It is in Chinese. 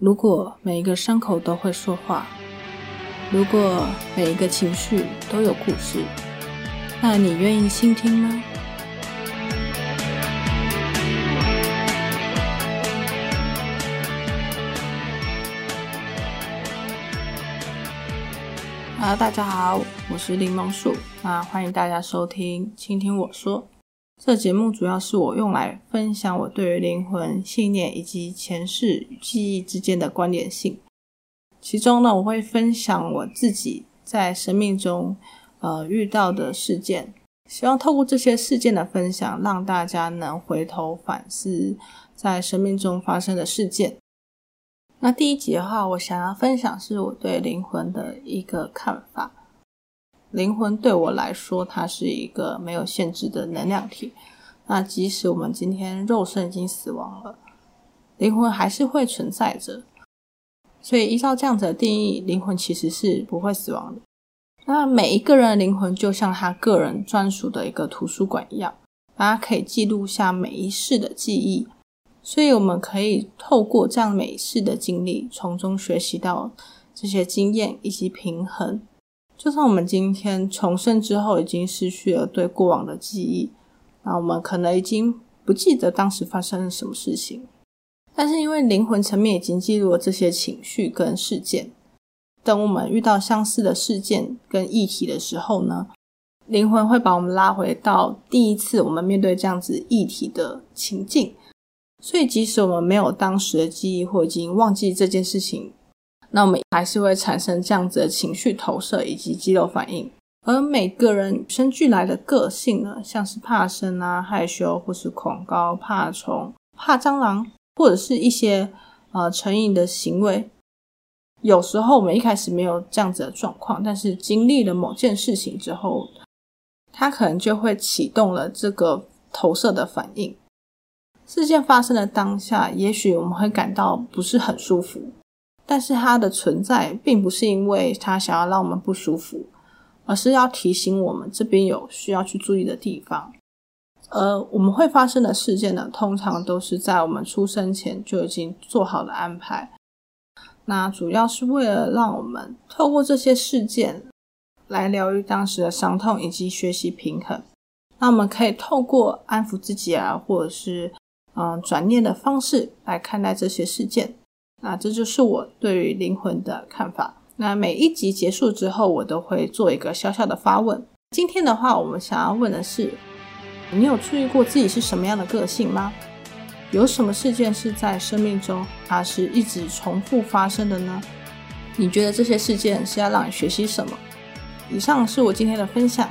如果每一个伤口都会说话，如果每一个情绪都有故事，那你愿意倾听吗？Hello，大家好，我是柠檬树，那欢迎大家收听，倾听我说。这节目主要是我用来分享我对于灵魂、信念以及前世与记忆之间的关联性。其中呢，我会分享我自己在生命中呃遇到的事件，希望透过这些事件的分享，让大家能回头反思在生命中发生的事件。那第一集的话，我想要分享是我对灵魂的一个看法。灵魂对我来说，它是一个没有限制的能量体。那即使我们今天肉身已经死亡了，灵魂还是会存在着。所以依照这样子的定义，灵魂其实是不会死亡的。那每一个人的灵魂就像他个人专属的一个图书馆一样，大家可以记录下每一世的记忆。所以我们可以透过这样每一世的经历，从中学习到这些经验以及平衡。就算我们今天重生之后已经失去了对过往的记忆，那我们可能已经不记得当时发生了什么事情，但是因为灵魂层面已经记录了这些情绪跟事件，等我们遇到相似的事件跟议题的时候呢，灵魂会把我们拉回到第一次我们面对这样子议题的情境，所以即使我们没有当时的记忆或已经忘记这件事情。那我们还是会产生这样子的情绪投射以及肌肉反应，而每个人与生俱来的个性呢，像是怕生啊、害羞或是恐高、怕虫、怕蟑螂，或者是一些呃成瘾的行为，有时候我们一开始没有这样子的状况，但是经历了某件事情之后，它可能就会启动了这个投射的反应。事件发生的当下，也许我们会感到不是很舒服。但是它的存在并不是因为它想要让我们不舒服，而是要提醒我们这边有需要去注意的地方。而我们会发生的事件呢，通常都是在我们出生前就已经做好了安排。那主要是为了让我们透过这些事件来疗愈当时的伤痛，以及学习平衡。那我们可以透过安抚自己啊，或者是嗯转念的方式来看待这些事件。那这就是我对于灵魂的看法。那每一集结束之后，我都会做一个小小的发问。今天的话，我们想要问的是：你有注意过自己是什么样的个性吗？有什么事件是在生命中它是一直重复发生的呢？你觉得这些事件是要让你学习什么？以上是我今天的分享，